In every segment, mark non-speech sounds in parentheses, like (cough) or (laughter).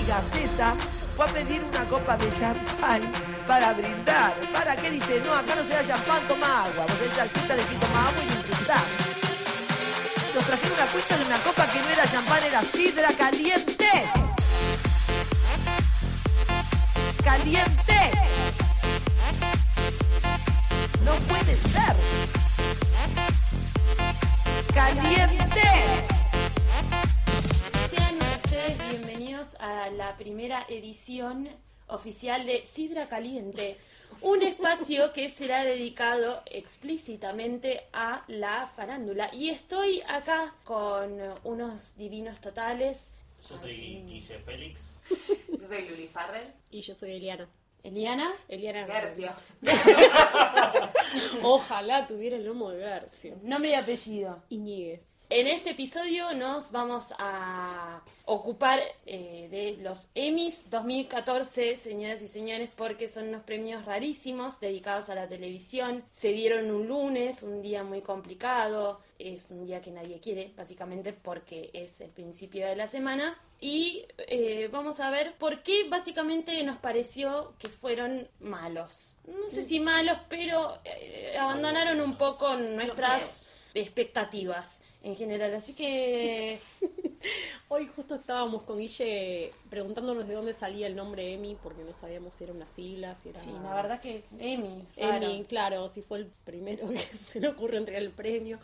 Emi Gaceta fue a pedir una copa de champán para brindar. ¿Para qué dice? No, acá no se da champán, toma agua. Vos el salsita le toma agua y insultás. Nos trajeron una cuenta de una copa que no era champán, era sidra caliente. Caliente. No puede ser. Caliente. A la primera edición oficial de Sidra Caliente, un espacio que será dedicado explícitamente a la farándula. Y estoy acá con unos divinos totales. Yo soy Guille Félix. Yo soy Luli Farrell. Y yo soy Eliana. Eliana, Eliana. Garcio. (laughs) (laughs) Ojalá tuviera el lomo de Garcio. nombre y apellido. Iñiguez. En este episodio nos vamos a ocupar eh, de los Emmys 2014, señoras y señores, porque son unos premios rarísimos dedicados a la televisión. Se dieron un lunes, un día muy complicado, es un día que nadie quiere, básicamente porque es el principio de la semana. Y eh, vamos a ver por qué básicamente nos pareció que fueron malos. No sé si malos, pero eh, abandonaron un poco nuestras expectativas en general. Así que (laughs) Hoy justo estábamos con Guille preguntándonos de dónde salía el nombre Emi, porque no sabíamos si era una sigla, si era... sí, la verdad que Emi, Emi, claro, si fue el primero (laughs) que se le ocurrió entregar el premio.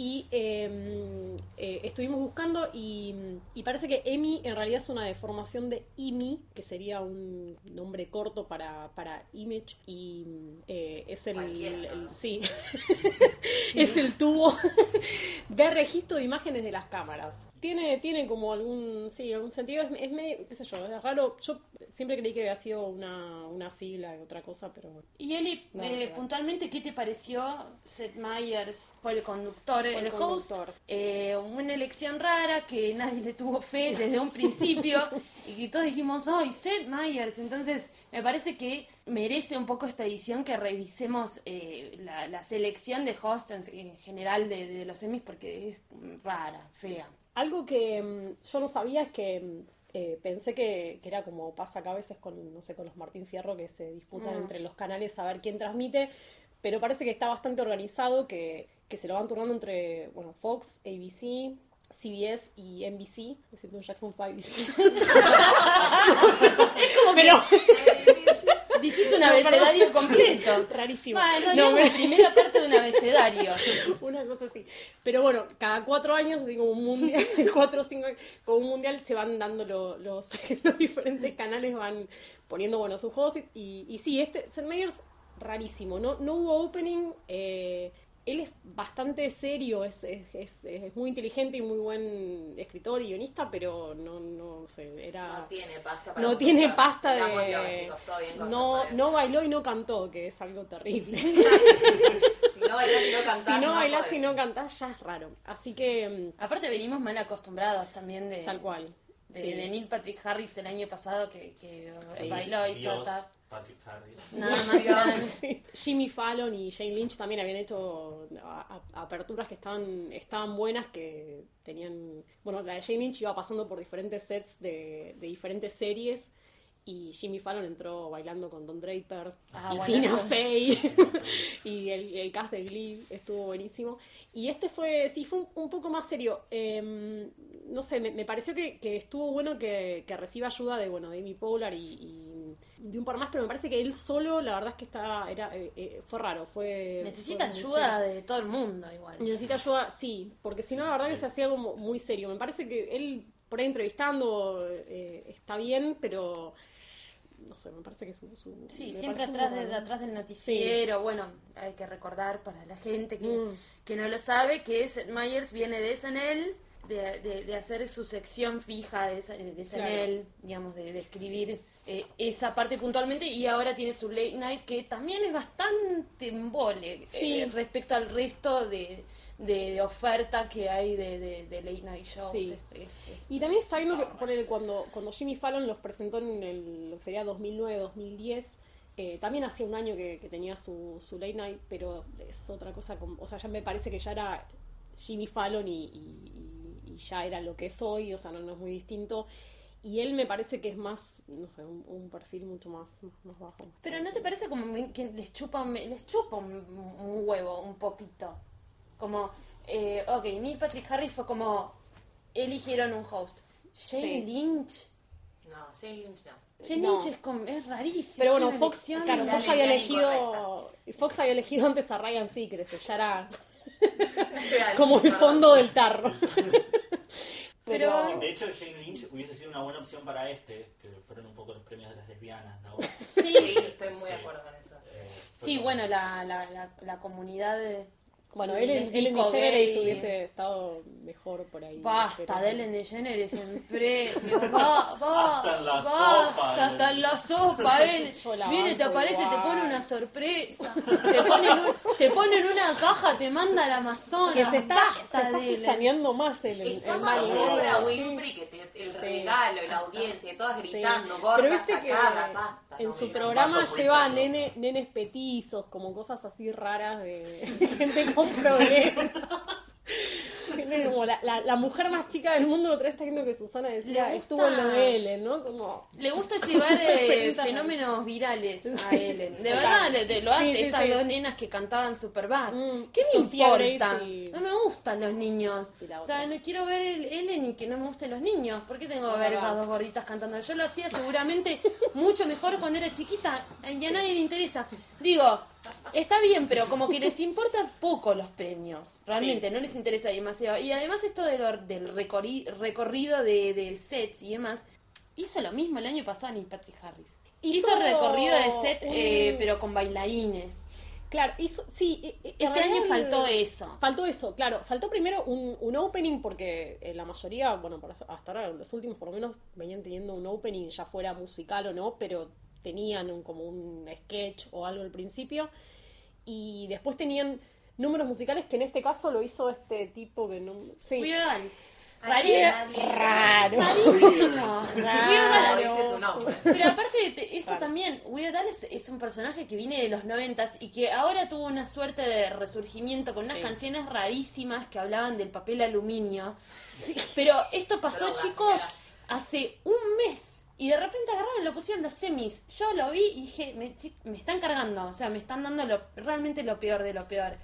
Y eh, eh, estuvimos buscando y, y parece que Emi en realidad es una deformación de Imi, que sería un nombre corto para, para image, y eh, es el, sí, (laughs) (laughs) es el tubo (laughs) de registro de imágenes de las cámaras. Tiene, tiene como algún, sí, algún sentido, es, es medio, qué sé yo, es raro. Yo siempre creí que había sido una, una sigla de otra cosa, pero bueno. Y Eli, No, eh, puntualmente, ¿qué te pareció Seth Meyers? Fue el conductor, el, host. Eh, una elección rara que nadie le tuvo fe desde un principio (laughs) y que todos dijimos, ¡ay, Seth Meyers! Entonces, me parece que merece un poco esta edición que revisemos eh, la, la selección de hosts en, en general de, de los Emmys porque es rara, fea. Algo que mm, yo no sabía es que mm, eh, pensé que, que era como pasa acá a veces con, no sé, con los Martín Fierro que se disputan Mm. entre los canales a ver quién transmite, pero parece que está bastante organizado, que, que se lo van turnando entre, bueno, Fox, ABC, CBS y NBC, es decir, un Jackson 5 (laughs) pero (laughs) Dijiste un abecedario (laughs) completo. rarísimo. No, es me- la primera parte de un abecedario. Una cosa así. Pero bueno, cada cuatro años, así como un mundial, cuatro o cinco como un mundial se van dando lo- los, los diferentes canales, van poniendo, bueno, sus juegos. Y, y sí, este, Seth Meyers, rarísimo. No, no hubo opening. eh, él es bastante serio, es, es, es- es muy inteligente y muy buen escritor y guionista, pero no, no sé, era... No tiene pasta para No tiene pasta de... chicos, todo bien no, no bailó y no cantó, que es algo terrible. (laughs) Si no bailás y no cantás, (laughs) si no bailás podés. y no cantás, ya es raro. Así que, mm, Aparte venimos mal acostumbrados también de... tal cual. De, Sí. de Neil Patrick Harris el año pasado que, que Sí. bailó y hizo Dios, tap. Patrick Harris. Nada más. (laughs) Sí. Jimmy Fallon y Jane Lynch también habían hecho a- a- aperturas que estaban, estaban buenas, que tenían... Bueno, la de Jane Lynch iba pasando por diferentes sets de, de diferentes series y Jimmy Fallon entró bailando con Don Draper Ah, y bueno, Tina eso. Fey (laughs) (laughs) y el, el cast de Glee estuvo buenísimo. Y este fue, sí, fue un, un poco más serio. Em, no sé, me, me pareció que, que estuvo bueno que, que reciba ayuda de, bueno, de Amy Poehler y, y de un par más, pero me parece que él solo, la verdad es que está, era, eh, eh, fue raro, fue... Necesita fue ayuda de todo el mundo igual. Necesita ayuda, sí, porque si no, la verdad que se hacía como muy serio. Me parece que él, por ahí entrevistando, eh, está bien, pero... No sé, me parece que su... su- Sí, siempre atrás, de, atrás del noticiero. Bueno, hay que recordar para la gente que, Mm. que no lo sabe que Seth Meyers viene de SNL, de, de, de hacer su sección fija de, de SNL, digamos, de, de escribir eh, esa parte puntualmente y ahora tiene su late night que también es bastante embole Sí. eh, respecto al resto de, oferta que hay de, late night shows. Sí. Es- es- es- Y también viendo que ponele, cuando, cuando Jimmy Fallon los presentó en el, lo que sería 2009-2010, eh, también hacía un año que, que tenía su, su late night, pero es otra cosa, como- o sea, ya me parece que ya era Jimmy Fallon y- y ya era lo que es hoy, o sea, no, no es muy distinto. Y él me parece que es más, no sé, un, un perfil mucho más, más, más bajo. más Pero ¿no te parece como que les chupa, un- les chupa un, un huevo, un poquito? Como, eh, ok, Neil Patrick Harris fue como, eligieron un host. Jane Sí. Lynch. No, Jane Lynch no. Jane No. Lynch es, como, es rarísimo. Pero bueno, Fox, claro, había elegido, Fox había elegido antes a Ryan Seacrest, que ya era (laughs) como el fondo del tarro. (laughs) Pero- Sí, de hecho, Jane Lynch hubiese sido una buena opción para este, que fueron un poco los premios de las lesbianas, ¿no? Sí, Sí, estoy muy de acuerdo con eso. Eh, sí bueno, la, la, la, la comunidad de... Bueno, Ellen, Ellen DeGeneres gay. hubiese estado mejor por ahí. Basta pero- de Ellen DeGeneres en premio, (laughs) va, va, Hasta en la basta, sopa, hasta en la sopa, él. (laughs) Viene, te aparece, te pone una sorpresa, te ponen, un- te ponen una caja, te manda al Amazonas. Que se está, basta se está de cizañeando más en el, Está el más mal humor, sí. Winfrey que te- el Sí. regalo, la audiencia, todas Sí. gritando, Pero gordas, viste que basta. en no, su mira. programa lleva freestyle, nene, nenes petizos, como cosas así raras de, de (laughs) gente con (laughs) problemas. Como la, la, la mujer más chica del mundo, otra vez está viendo que Susana decía, Le estuvo en de Ellen, ¿no? Como, Le gusta llevar (laughs) eh, fenómenos virales a Sí. Ellen. De Sí. verdad, le- de- lo hace Sí, estas sí. dos nenas que cantaban super bass. Mm, ¿Qué me importa? Y- No me gustan los niños. La O sea, no quiero ver el Ellen y que no me gusten los niños. ¿Por qué tengo que ver esas dos gorditas cantando? Yo lo hacía seguramente mucho mejor cuando era chiquita y a nadie le interesa. Digo, está bien, pero como que les importa poco los premios. Realmente, no les interesa demasiado. Y además esto de lo- del recorri- recorrido de, de sets y demás, hizo lo mismo el año pasado Neil Patrick Harris. Hizo, Hizo recorrido de set, un- eh, pero con bailarines. Claro, hizo, sí. Este año faltó eso. Faltó eso, claro. Faltó primero un, un opening porque eh, la mayoría, bueno, hasta ahora los últimos por lo menos venían teniendo un opening, ya fuera musical o no, pero tenían un- como un sketch o algo al principio. Y después tenían números musicales que en este caso lo hizo este tipo que no... Sí. Weird Rarísimo. raro. Rarísimo. Raro. Nombre. Pero aparte, te- esto también, Weird Al es, es un personaje que viene de los noventas y que ahora tuvo una suerte de resurgimiento con unas Sí. canciones rarísimas que hablaban del papel aluminio. Pero esto pasó, chicos, hace un mes. Y de repente agarraron, lo pusieron los semis. Yo lo vi y dije, me, me están cargando. O sea, me están dando lo, realmente lo peor de lo peor.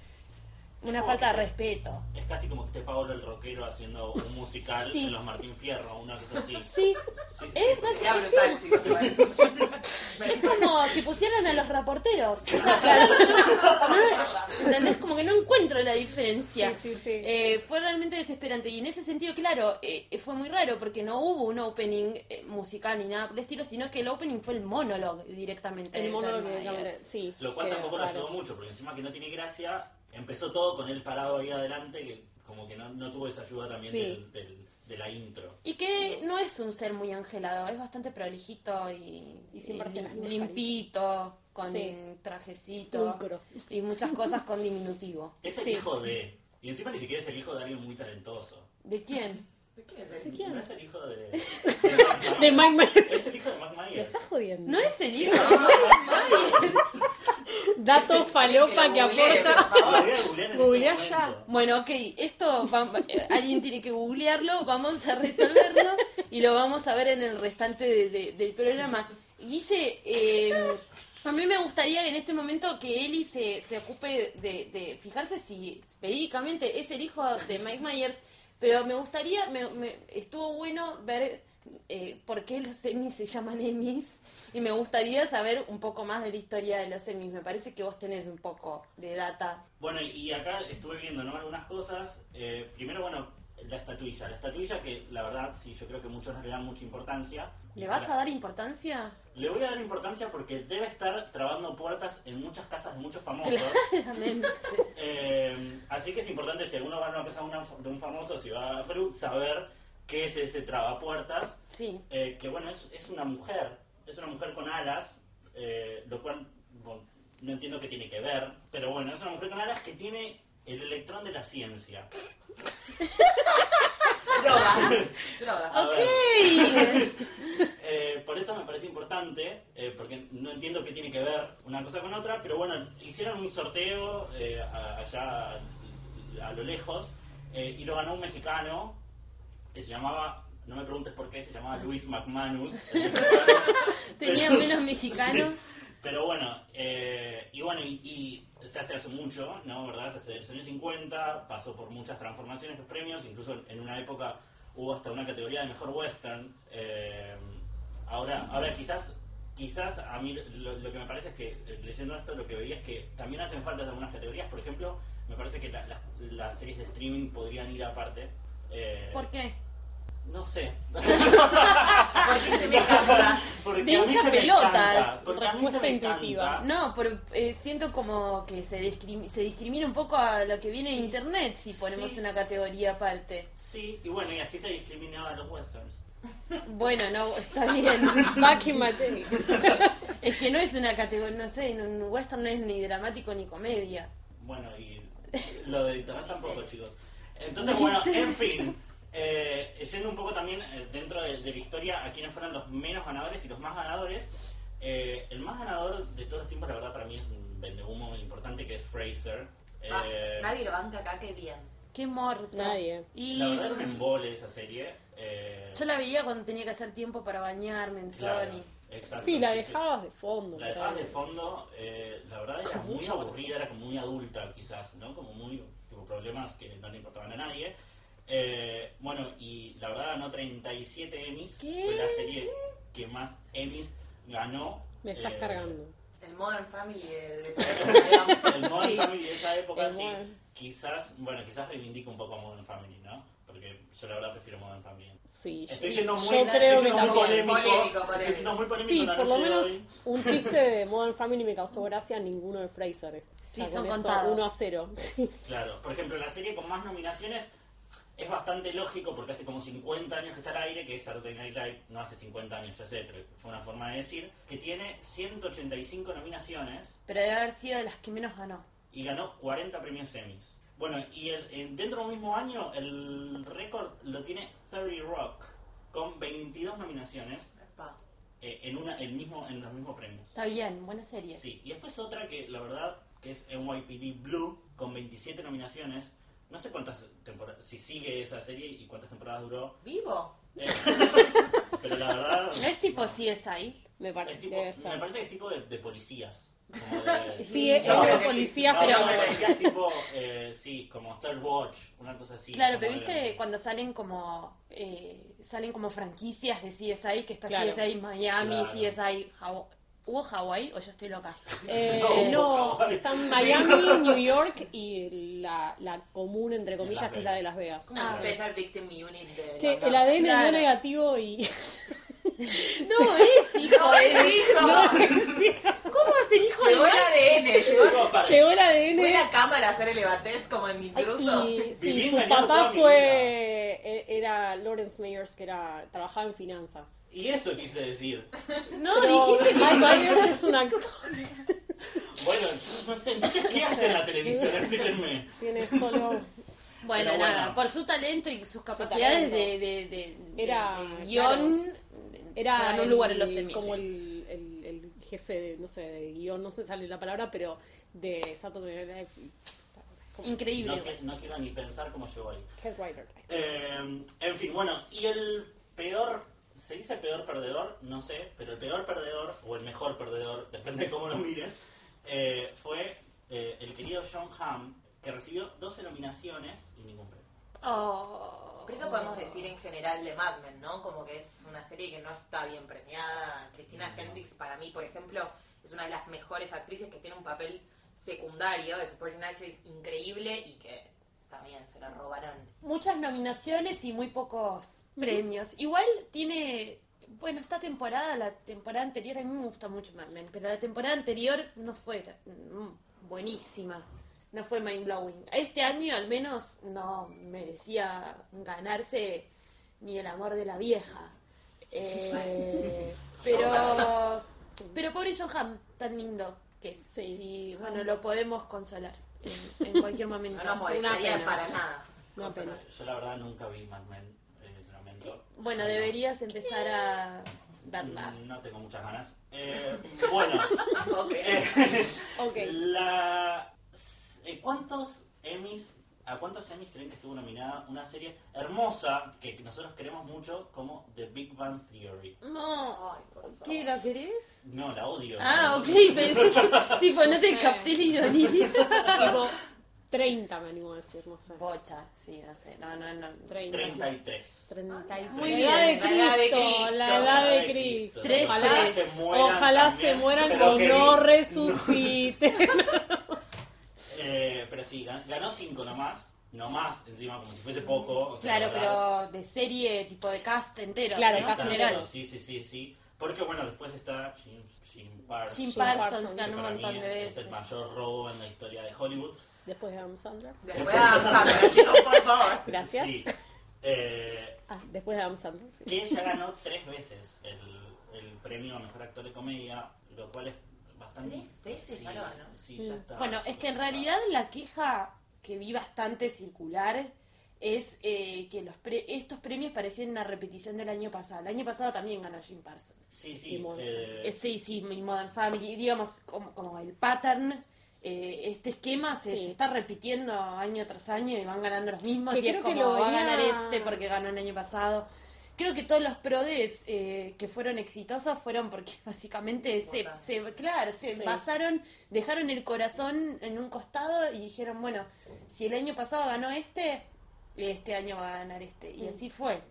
Una falta de respeto. Es casi como que esté Pablo el rockero haciendo un musical Sí. en los Martín Fierro, una cosa así. (laughs) Sí, Sí, sí, es sí. Chicos. igual. (laughs) Es como si pusieran a los reporteros. O sea, (laughs) ¿no? ¿Entendés? Como que no encuentro la diferencia. Sí, sí, sí. Eh, fue realmente desesperante. Y en ese sentido, claro, eh, fue muy raro porque no hubo un opening eh, musical ni nada por el estilo, sino que el opening fue el monólogo directamente. El de mono Seth que Meyers. sí. Lo cual que tampoco lo raro. ayudó mucho, porque encima que no tiene gracia, empezó todo con él parado ahí adelante, que como que no, no tuvo esa ayuda también Sí. del, del- de la intro. Y que no es un ser muy angelado, es bastante prolijito y, Y limpito, con Sí. trajecito Pulcro. y muchas cosas con diminutivo. Es el Sí. hijo de... Y encima ni siquiera es el hijo de alguien muy talentoso. ¿De quién? ¿De es él? quién? No es el hijo de... (laughs) De Mike Myers. Es el hijo de Mike Me Myers. estás jodiendo. No es el hijo de (laughs) Mike Myers. Dato falopa que aporta. Googleá este ya. Bueno, ok, esto va- eh, alguien tiene que googlearlo, vamos a resolverlo y lo vamos a ver en el restante de- de- del programa. Guille, eh, a mí me gustaría en este momento que Eli se, se ocupe de, de fijarse si verídicamente es el hijo de Mike Myers, pero me gustaría, me, me- estuvo bueno ver eh, por qué los semis se llaman Emmys y me gustaría saber un poco más de la historia de los semis. Me parece que vos tenés un poco de data. Bueno, y acá estuve viendo ¿no? algunas cosas. Eh, primero, bueno, la estatuilla. La estatuilla que, la verdad, sí, yo creo que muchos no le dan mucha importancia. ¿Le vas a dar importancia? Le voy a dar importancia porque debe estar trabando puertas en muchas casas de muchos famosos. Claramente. (laughs) Eh, así que es importante, si alguno va a una casa de, un famoso, si va a Fruit, saber qué es ese trabapuertas. Sí. Eh, que bueno, es, es una mujer, es una mujer con alas, eh, lo cual bueno, no entiendo qué tiene que ver, pero bueno, es una mujer con alas que tiene el electrón de la ciencia. Droga. Droga. A Ok. eh, por eso me parece importante, eh, porque no entiendo qué tiene que ver una cosa con otra, pero bueno, hicieron un sorteo eh, allá a, a lo lejos eh, y lo ganó un mexicano que se llamaba no me preguntes por qué, se llamaba Luis McManus. (laughs) Tenía menos mexicano. Sí. Pero bueno, eh, y bueno, y, y se hace hace mucho, ¿no? ¿Verdad? Se hace en los años 50, pasó por muchas transformaciones los premios, incluso en una época hubo hasta una categoría de mejor western. eh, ahora, ahora quizás, quizás a mí lo, lo que me parece es que eh, leyendo esto lo que veía es que también hacen falta algunas categorías. Por ejemplo, me parece que la- la- las series de streaming podrían ir aparte. Eh, ¿Por qué? No sé. Porque se me encanta. Porque De hincha pelotas, respuesta intuitiva. No, pero eh, siento como que se, discrimi- se discrimina un poco a lo que viene de internet si ponemos Sí. una categoría aparte. Sí, y bueno, y así se discriminaba a los westerns. Bueno, no, está (laughs) bien. Back in my day. Es que no es una categoría, no sé, en un western no es ni dramático ni comedia. Bueno, y lo de internet (laughs) tampoco, chicos. Entonces, bueno, (laughs) en fin. Eh, yendo un poco también eh, dentro de, de la historia a quienes fueron los menos ganadores y los más ganadores. eh, el más ganador de todos los tiempos, la verdad, para mí es un vendehumo importante que es Fraser. Ah, Eh, nadie lo banca acá, qué bien. Qué morto. Nadie. Y La verdad era un embole esa serie. eh, yo la veía cuando tenía que hacer tiempo para bañarme en claro, Sony. exacto, Sí, la sí, sí. dejabas de fondo. La dejabas de fondo, eh, la verdad era muy aburrida, era como muy adulta quizás, ¿no? Como muy, tipo, problemas que no le importaban a nadie. Eh, bueno, y la verdad ganó 37 Emmys, ¿Qué? fue la serie que más Emmys ganó. Me estás eh, cargando. El Modern Family de, esa (laughs) época, El Modern Sí. Family de esa época, El sí, Modern. quizás, bueno, quizás reivindica un poco a Modern Family, ¿no? Porque yo la verdad prefiero Modern Family. Sí, Estoy sí. siendo muy, Yo estoy creo que siendo muy polémico, Polémico, polémico. estoy siendo muy polémico Sí, en la por lo menos hoy. un chiste de (laughs) Modern Family me causó gracia, ninguno de Fraser. Sí, son con eso, contados. 1 a 0. (laughs) Sí. Claro, por ejemplo, la serie con más nominaciones es bastante lógico porque hace como 50 años que está al aire, que es Saturday Night Live, no hace 50 años, ya sé, pero fue una forma de decir, que tiene 185 nominaciones Pero debe haber sido de las que menos ganó. y ganó 40 premios Emmys. Bueno, y el- el- dentro del mismo año el récord lo tiene 30 Rock, con 22 nominaciones eh, en, una, el mismo, en los mismos premios. Está bien, buena serie. Sí, y después otra que la verdad que es NYPD Blue con 27 nominaciones. No sé cuántas temporadas, si sigue esa serie y cuántas temporadas duró. ¿Vivo? Eh, (laughs) pero la verdad ¿No es tipo CSI? Me es parece. tipo, debe me parece que es tipo de, de policías. Como (laughs) de, Sí, es de sí. policía, no, pero. no, policías tipo, eh, sí, como Third Watch, una cosa así. Claro, pero de- viste cuando salen como eh, salen como franquicias de CSI, que está Claro. CSI Miami, Claro. CSI ¿Hubo Hawaii o yo estoy loca? (laughs) Eh, No. no, están Miami, (laughs) New York y la, la común, entre comillas, Las que es la de. Las Vegas. Como Ah. Special Victim Unit de London. el ADN dio Claro. negativo y. (laughs) No es hijo (laughs) ¡No, de... es hijo! ¿Cómo va a ser hijo Llegó de... el ADN, llegó, No. Llegó el ADN. fue la cámara a hacer el evatest como en intruso. Y sí, su papá fue. e- Era Lawrence Mayers, que era trabajaba en finanzas. Y eso quise decir. No, Pero dijiste que... Mike Myers es un actor. Bueno, no sé, entonces, ¿qué hace en la televisión? (laughs) Explíquenme. Tiene solo. (laughs) Bueno, Pero nada, bueno. por su talento y sus capacidades de, de, de, de- Era, de guion, Era se ganó un el- lugar en los semis. como el, el, el jefe de, no sé, de guion, no me sale la palabra, pero de Saturday Night Live. como Increíble. No, que- no quiero ni pensar cómo llegó ahí. Head writer. Eh, en fin, bueno, y el peor, ¿se dice peor perdedor? No sé, pero el peor perdedor, o el mejor perdedor, (laughs) depende de cómo lo mires, eh, fue eh, el querido John Hamm, que recibió 12 nominaciones y ningún premio. Oh. Por eso podemos decir en general de Mad Men, ¿no? Como que es una serie que no está bien premiada. Cristina No. Hendricks, para mí, por ejemplo, es una de las mejores actrices que tiene un papel secundario de supporting actress increíble y que también se la robaron. Muchas nominaciones y muy pocos premios. Igual tiene... Bueno, esta temporada, la temporada anterior, a mí me gusta mucho Mad Men, pero la temporada anterior no fue mm, buenísima. No fue mind blowing. Este año al menos no merecía ganarse ni el amor de la vieja. Eh, (laughs) pero pero pobre John Hamm, tan lindo que es. Sí. Sí, bueno, lo podemos consolar en, en (laughs) cualquier momento. No nos Una pena. para nada. Una pena. Yo la verdad nunca vi Mad Men, eh, lamento. Bueno, No. deberías empezar a verla. Mm, No tengo muchas ganas. Eh, bueno, (laughs) Ok. eh, Ok. la, eh, ¿cuántos Emmys ¿A cuántos Emmys creen que estuvo nominada una serie hermosa que nosotros queremos mucho como The Big Bang Theory? No. Ay, por favor. ¿Qué la querés? No, la odio. Ah, ok, pensé que, (laughs) tipo, no sé, sé. Captel y Donnie. (laughs) Tipo, 30 me animo a decir, no sé. Bocha, sí, no sé, no, no, no. 30. 33. 33. Muy la bien, edad de la edad de Cristo, la edad de Cristo. Ojalá. Se mueran ojalá también, se mueran no resuciten. (laughs) Eh, pero sí, gan- ganó 5 nomás. No más, encima, como si fuese poco. O sea, Claro, pero de serie, tipo de cast entero. Claro, de cast general. Sí, sí, sí, sí. Porque bueno, después está Jim, Jim Parsons. Jim Parsons ganó un montón de Es veces. el mayor robo en la historia de Hollywood. Después de Adam Sandler. Después de avanzar, chicos, por favor. Gracias. Sí. Eh, Ah, después de Adam Sandler. sí. que ella ganó tres veces el, el premio a mejor actor de comedia, lo cual es bastante. ¿Tres veces ya lo ganó? Sí, ya está. Bueno, es que en realidad la queja que vi bastante circular es eh, que los pre- estos premios parecían una repetición del año pasado. El año pasado también ganó Jim Parsons. Sí, sí. Modern eh, Eh, sí, sí, mi Modern Family, digamos, como, como el pattern, eh, este esquema se, Sí. se está repitiendo año tras año y van ganando los mismos Que y es que como lo va a ganar este porque ganó el año pasado. Creo que todos los prodes eh, que fueron exitosos fueron porque (laughs) básicamente se, se claro, se Sí. basaron, dejaron el corazón en un costado y dijeron, bueno, si el año pasado ganó este, este año va a ganar este. Y Mm. así fue.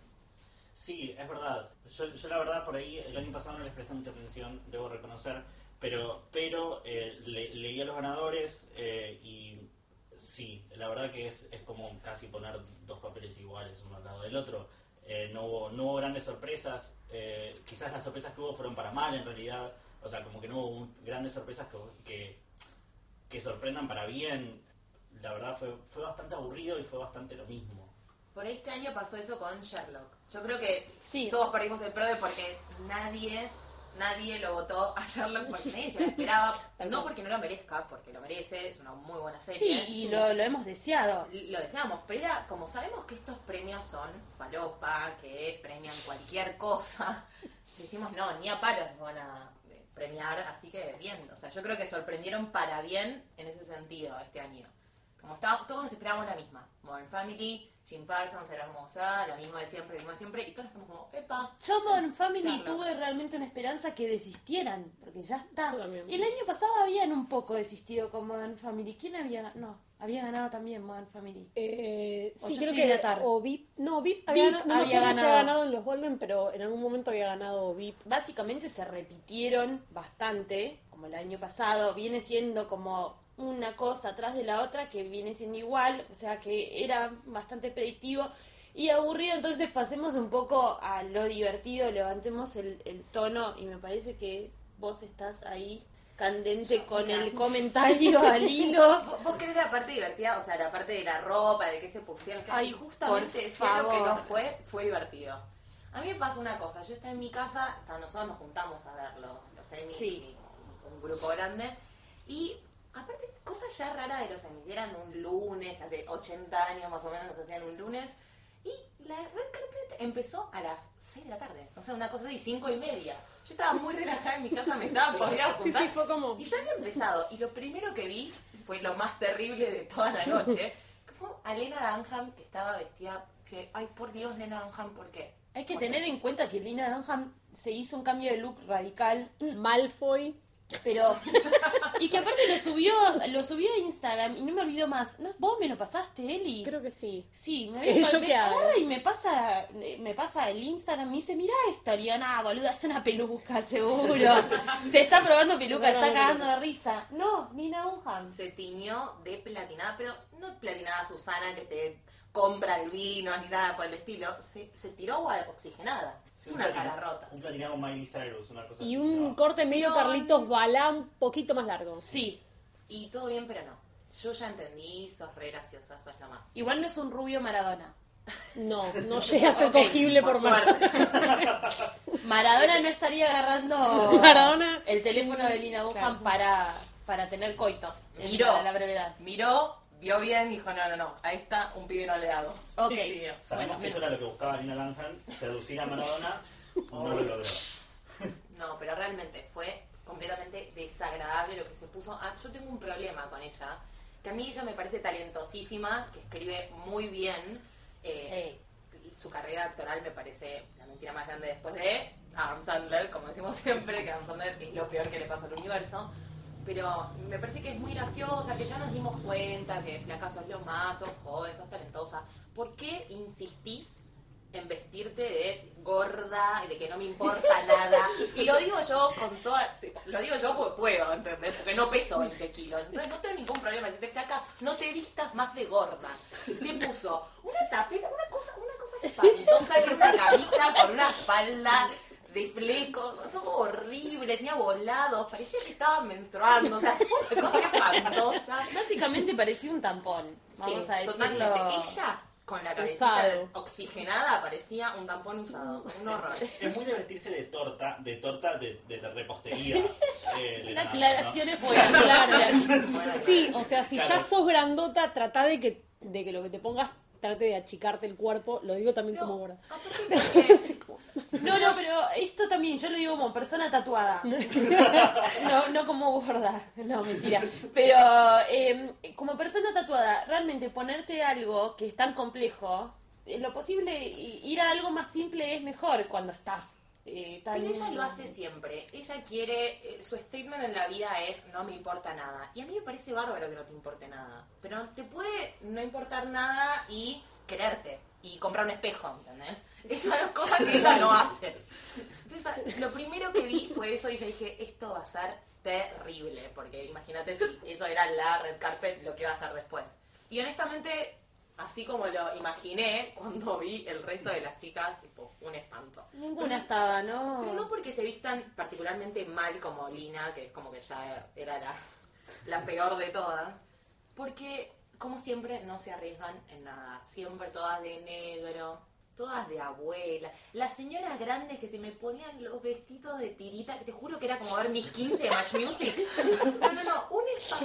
Sí, es verdad. Yo, yo la verdad por ahí el año pasado no les presté mucha atención, debo reconocer, pero pero eh, le- leí a los ganadores eh, y sí, la verdad que es, es como casi poner dos papeles iguales uno al lado del otro. Eh, no, hubo, no hubo grandes sorpresas, eh, quizás las sorpresas que hubo fueron para mal en realidad, o sea, como que no hubo un- grandes sorpresas que, que, que sorprendan para bien. La verdad fue, fue bastante aburrido y fue bastante lo mismo. Por este año pasó eso con Sherlock. Yo creo que Sí. todos perdimos el PRODE porque nadie, nadie lo votó a Sherlock porque nadie se lo esperaba. (laughs) No porque no lo merezca, porque lo merece, es una muy buena serie. Sí, y lo, lo hemos deseado. Lo deseamos, pero era como sabemos que estos premios son falopa, que premian cualquier cosa. (laughs) Decimos, no, ni a palos nos van a eh, premiar, así que bien. O sea, yo creo que sorprendieron para bien en ese sentido este año. Como estábamos, todos nos esperábamos la misma. Modern Family, Jim Parsons era hermosa, la misma de siempre, la misma de siempre, y todos estamos como, epa. Yo Modern Family tuve realmente una esperanza que desistieran, porque ya está. El año pasado habían un poco desistido con Modern Family. ¿Quién había? No, había ganado también Modern Family. Eh, sí, creo que. de atar. O VIP. No, VIP había, VIP ganado- no había si ganado. había ganado en los Golden, pero en algún momento había ganado VIP. Básicamente se repitieron bastante, como el año pasado. Viene siendo como una cosa atrás de la otra que viene siendo igual, o sea que era bastante predictivo y aburrido. Entonces pasemos un poco a lo divertido, levantemos el, el tono y me parece que vos estás ahí candente con el comentario al (laughs) hilo. ¿Vos, vos querés la parte divertida? O sea, la parte de la ropa, de qué se pusieron. que- Ay, justamente decía lo que no fue, fue divertido. A mí me pasa una cosa, yo estaba en mi casa, hasta nosotros nos juntamos a verlo, Sí. y un, un grupo grande, y aparte, cosas ya raras de los Emmys, eran un lunes, que hace 80 años más o menos nos hacían un lunes, y la red carpet empezó a las 6 de la tarde, o sea, una cosa así, 5 y media. Yo estaba muy relajada en mi casa, me estaba podía (laughs) Sí, sí, fue como. y ya había empezado, y lo primero que vi fue lo más terrible de toda la noche, que fue a Lena Dunham que estaba vestida, que, ay por Dios, Lena Dunham, ¿por qué? Hay que ¿Por qué? tener en cuenta que Lina Dunham se hizo un cambio de look radical Malfoy. Pero. (laughs) Y que aparte lo subió, lo subió a Instagram y no me olvido más. ¿No, ¿Vos me lo pasaste, Eli? Creo que sí. Sí, me (laughs) había yo me- qué hago. Ay, me pasa, me pasa el Instagram, me dice, mirá esto, nah, boluda, es una peluca, seguro. (laughs) Se está probando peluca, No, está no, cagando de risa. No, Nina Dunham. Se tiñó de platinada, pero no platinada Susana que te compra el vino ni nada por el estilo, se, se tiró agua oxigenada. Es Un una cara rota. Un platinado Miley Cyrus, una cosa Y así, un ¿no? corte medio No, Carlitos Balá un poquito más largo. Sí, Y todo bien, pero no. Yo ya entendí, sos re graciosa, sos lo más. igual no es un rubio Maradona. No, no (laughs) llega a ser Ok, cogible por, más. suerte. (laughs) Maradona no estaría agarrando (laughs) Maradona. el teléfono de Lina Claro. para, para tener coito. en Miró. la brevedad. Miró, vio bien, dijo, no, no, no, ahí está un pibe no le hago. Ok. Y siguió. Sabemos que eso era lo que buscaba Lina Dunham, seducir a Maradona, no lo logró. (laughs) No, pero realmente fue completamente desagradable lo que se puso. Ah, yo tengo un problema con ella, que a mí ella me parece talentosísima, que escribe muy bien. Eh, Su carrera actoral me parece la mentira más grande después de Adam Sandler, como decimos siempre, que Adam Sandler es lo peor que le pasa al universo. Pero me parece que es muy graciosa, que ya nos dimos cuenta que Flaca sos lo más, sos joven, sos talentosa. ¿Por qué insistís en vestirte de gorda, de que no me importa (laughs) nada. Y lo digo yo con toda. Lo digo yo porque puedo, ¿entendés? Porque no peso 20 kilos. Entonces no tengo ningún problema. Si te flaca, no te vistas más de gorda. Se puso una tapeta, una cosa, una cosa espantosa, una camisa con una falda de flecos, todo horrible, tenía volados, parecía que estaba menstruando, o sea, una cosa espantosa. (laughs) Básicamente parecía un tampón, vamos Sí, a decirlo. totalmente. Ella, con la cabecita Usado. oxigenada, parecía un tampón usado. Un horror. Es muy de vestirse de torta, de torta de, de, de repostería. (laughs) eh, La Leonardo, aclaración ¿no? es buena, claro. Bueno, Sí, o sea, si Claro. ya sos grandota, trata de que, de que lo que te pongas trate de achicarte el cuerpo. Lo digo también como gorda. aparte porque- (laughs) No, no, pero esto también, yo lo digo como persona tatuada. No, (laughs) no como gorda, no, mentira. Pero eh, como persona tatuada, realmente ponerte algo que es tan complejo, en lo posible ir a algo más simple es mejor cuando estás eh, tan... Pero ella lo hace siempre. Ella quiere, eh, su statement en la vida es no me importa nada. Y a mí me parece bárbaro que no te importe nada. Pero te puede no importar nada y quererte. Y comprar un espejo, ¿entendés? Esas son cosas que ella no hace. Entonces, lo primero que vi fue eso y yo dije, esto va a ser terrible. Porque imagínate si eso era la red carpet, lo que iba a hacer después. Y honestamente, así como lo imaginé, cuando vi el resto de las chicas, tipo, un espanto. Ninguna estaba, Pero no ¿no? porque se vistan particularmente mal como Lina, que es como que ya era la, la peor de todas, porque como siempre no se arriesgan en nada, siempre todas de negro, todas de abuela, las señoras grandes que se me ponían los vestidos de tirita, que te juro que era como ver mis 15 de Match Music. No, no, no, un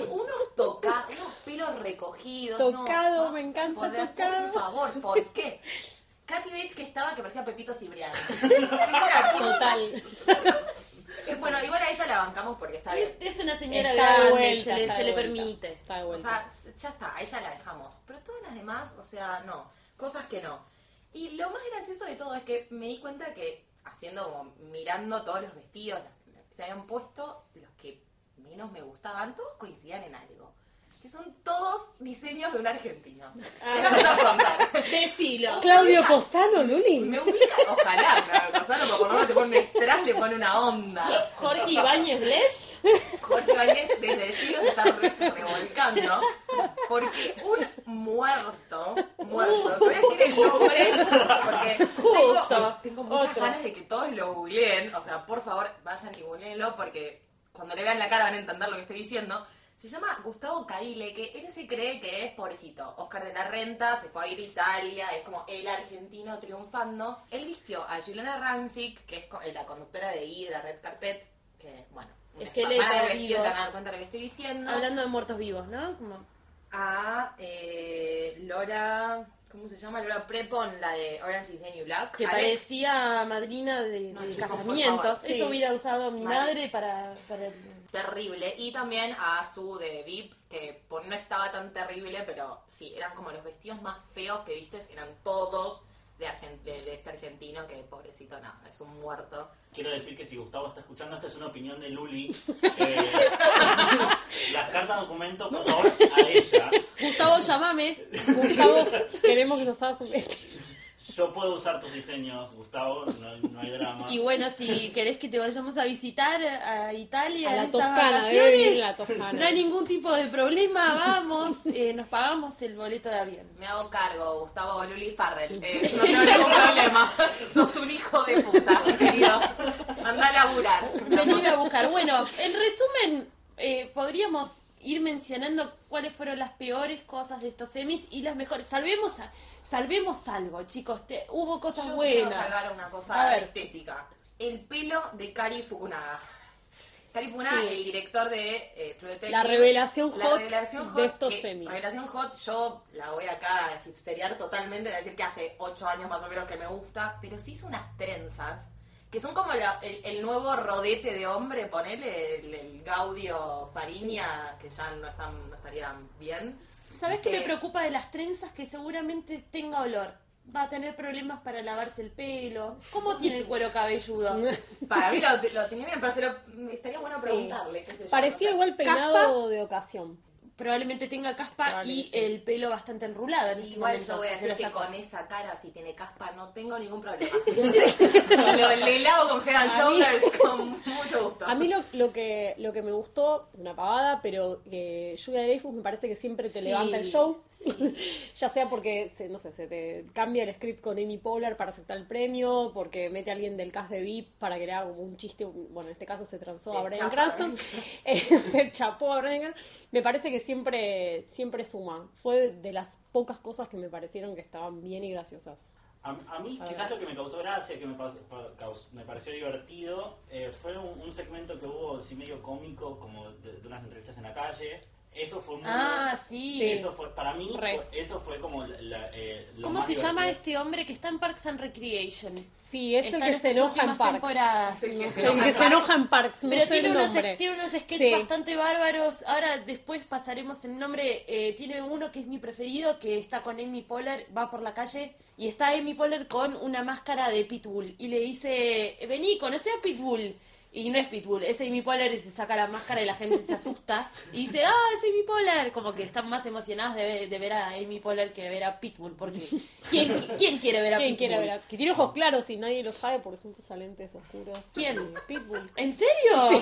unos tocados, unos pelos recogidos. no, Tocado, me encanta por, tocado. Por favor, ¿por qué? Katy Bates que estaba que parecía Pepito Cibriano. (laughs) Total. Bueno, igual a ella la bancamos porque está Es, bien. es una señora Está de grande, vuelta, se le, se permite. Está de O vuelta. sea, ya está, a ella la dejamos. Pero todas las demás, o sea, no. Cosas que no. Y lo más gracioso de todo es que me di cuenta que, haciendo como, mirando todos los vestidos los- que se habían puesto, los que menos me gustaban, todos coincidían en algo. Que son todos diseños de un argentino. Ah. Decilo. Claudio Posano, Luli. Me ubica, ojalá, claro, Cosano, porque por lo menos te pone un le pone una onda. Jorge Ibáñez Bless. Jorge Valdés desde el cielo se está re- revolcando porque un muerto, muerto, te voy a decir el nombre porque Justo. tengo, tengo muchas Otro. ganas de que todos lo googleen, o sea, por favor vayan y googleenlo porque cuando le vean la cara van a entender lo que estoy diciendo. Se llama Gustavo Caile, que él se cree que es pobrecito. Oscar de la Renta se fue a ir a Italia, es como el argentino triunfando. Él vistió a Juliana Rancic, que es co- la conductora de I de la Red Carpet, que bueno, vestidos, vivo. se van a dar cuenta de lo que estoy diciendo. Hablando de muertos vivos, ¿no? Como- A eh, Laura, ¿cómo se llama? Laura Prepon, la de Orange is the New Black. que Alex, parecía madrina de, No, de chicos, por casamiento. Eso hubiera usado mi madre para, para terrible. Y también a su de VIP, que por- no estaba tan terrible, pero sí, eran como los vestidos más feos que vistes, eran todos de, argen- de, de este argentino, que pobrecito nada, es un muerto. Quiero decir que si Gustavo está escuchando, esta es una opinión de Luli. (laughs) Eh, las cartas documento, por favor, a ella. Gustavo, llámame. Gustavo, queremos que nos hagas un. Yo puedo usar tus diseños, Gustavo, no, no hay drama. Y bueno, si querés que te vayamos a visitar a Italia A la Toscana, en la Toscana. no hay ningún tipo de problema, vamos, eh, nos pagamos el boleto de avión. Me hago cargo, Gustavo Luli Farrell. Eh, (laughs) no tengo ningún problema. Sos un hijo de puta, querido. Anda a laburar. Venime a buscar. Bueno, en resumen, eh, podríamos ir mencionando cuáles fueron las peores cosas de estos semis y las mejores. Salvemos a- salvemos algo, chicos. Te- hubo cosas Yo buenas. quiero salvar una cosa A ver, estética. El pelo de Cari Fukunaga. Cari Fukunaga, Sí. el director de eh, True Detective. La revelación La hot revelación de hot, estos que- semis. Revelación hot, yo la voy acá a hipsterear totalmente, a decir que hace 8 años más o menos que me gusta, pero se hizo unas trenzas que son como la- el, el nuevo rodete de hombre, ponele el, el Gaudio Fariña, que ya no, están, no estarían bien. ¿Sabes qué me Eh, preocupa de las trenzas? Que seguramente tenga olor. Va a tener problemas para lavarse el pelo. ¿Cómo tiene el cuero cabelludo? (laughs) Para mí lo, lo tenía bien, pero se lo- estaría bueno Sí. preguntarle. Qué sé yo, Parecía no sé. igual peinado ¿Caspa? de ocasión. Probablemente tenga caspa Probable y sí. el pelo bastante enrulado. En este Igual momento, yo voy a decir que con esa cara, si tiene caspa, no tengo ningún problema. (laughs) lo, le lavo con Head mí- Shoulders con mucho gusto. A mí lo, lo que lo que me gustó, una pavada, pero que Julia Dreyfus me parece que siempre te Sí, levanta el show. (laughs) ya sea porque, se, no sé, se te cambia el script con Amy Poehler para aceptar el premio, porque mete a alguien del cast de VIP para que le haga como un chiste, bueno, en este caso se transó Se a a Cranston, (laughs) Eh, se chapó a Brian Cranston. Me parece que siempre, siempre suma. Fue de, las pocas cosas que me parecieron que estaban bien y graciosas. A, a mí A quizás lo que me causó gracia, que me, me pareció divertido, eh, fue un, un segmento que hubo así medio cómico, como de, de unas entrevistas en la calle. Eso fue muy... Ah, sí. Sí. Eso fue, para mí, fue- eso fue como la, la, eh, lo ¿Cómo más se llama divertido. este hombre que está en Parks and Recreation? Sí, es Está el que se enoja en Parks. temporadas. Sí, No que se El que se enoja en Parks, Pero tiene el unos, nombre. tiene unos sketches Sí. bastante bárbaros. Ahora después pasaremos el nombre. Eh, tiene uno que es mi preferido, que está con Amy Poehler, va por la calle y está Amy Poehler con una máscara de Pitbull. Y le dice, vení, conoce a Pitbull. Y no es Pitbull, es Amy Poehler y se saca la máscara y la gente se asusta. Y dice, ah, es Amy Poehler. Como que están más emocionados de, ver- de ver a Amy Poehler que de ver a Pitbull. Porque (laughs) ¿quién, quién quiere ver a ¿Quién Pitbull? quiere ver? a- Que tiene ojos claros y nadie lo sabe porque siempre usa lentes oscuros. ¿Quién? Pitbull. ¿En serio?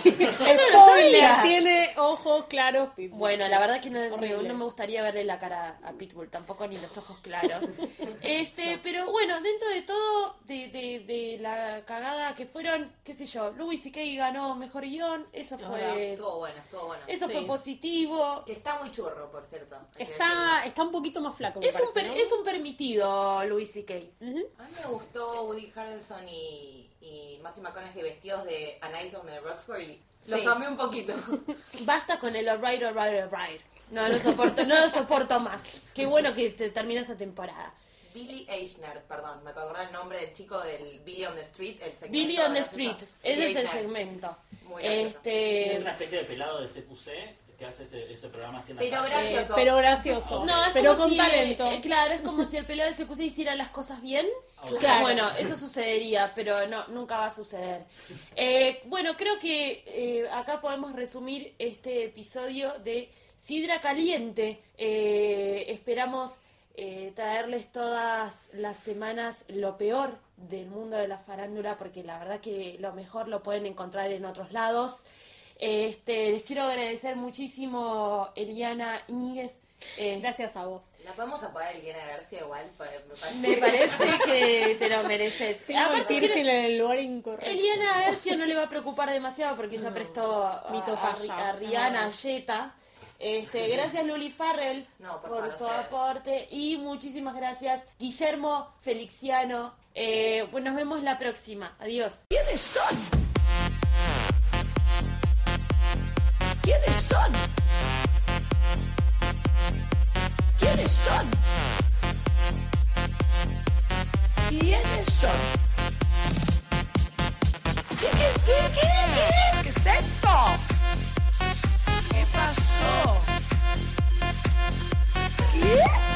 Yo no lo (laughs) sabía. tiene ojos claros Pitbull. Bueno, Sí. la verdad que no, no me gustaría verle la cara a Pitbull, tampoco ni los ojos claros. (laughs) Este, pero bueno, dentro de todo, de, de, de la cagada que fueron, qué sé yo, Louis C.K. ganó mejor guion, eso fue, Estuvo bueno, estuvo bueno. eso Sí. fue positivo. Que está muy churro, por cierto. Está, está un poquito más flaco, me Es un, parece, per- ¿no? es un permitido Louis C.K. Ujú. decirlo. A mí me gustó Woody Harrelson y, y Matthew McConaughey vestidos de A Night on the Roxbury. Los Sí. amé un poquito. (laughs) Basta con el alright, alright, alright. No lo soporto, no lo soporto más. Qué bueno que te termina esa temporada. Billy Eichner, perdón, me acordé el nombre del chico del Billy on the Street, el segmento Billy on the. Street, ese es el segmento. Muy gracioso. Es Este, una especie de pelado de CQC que hace ese, ese programa la Pero gracioso. Pero gracioso. No, es pero con si, talento. eh, claro, es como si el pelado de SQC hiciera las cosas bien. Claro. Bueno, eso sucedería, pero no, nunca va a suceder. Eh, bueno, creo que eh, acá podemos resumir este episodio de Sidra Caliente. Eh, esperamos eh, traerles todas las semanas lo peor del mundo de la farándula, porque la verdad que lo mejor lo pueden encontrar en otros lados. Este, les quiero agradecer muchísimo, Eliana Íñiguez. Eh, Gracias a vos. La podemos apagar Eliana García igual, pues, me parece. me parece que te lo mereces. Aparte, quiero- en el lugar incorrecto. Eliana Ercio no le va a preocupar demasiado porque ya prestó a, Mi a, a Rihanna, a Jetta. Este, gracias Luli Farrell No, por por, favor, tu ustedes. aporte y muchísimas gracias Guillermo Felixiano. Eh, pues nos vemos la próxima. Adiós. ¿Quiénes son? ¿Quiénes son? ¿Quiénes son? ¿Quiénes son? ¿Qué, qué, qué, qué, qué? Yeah.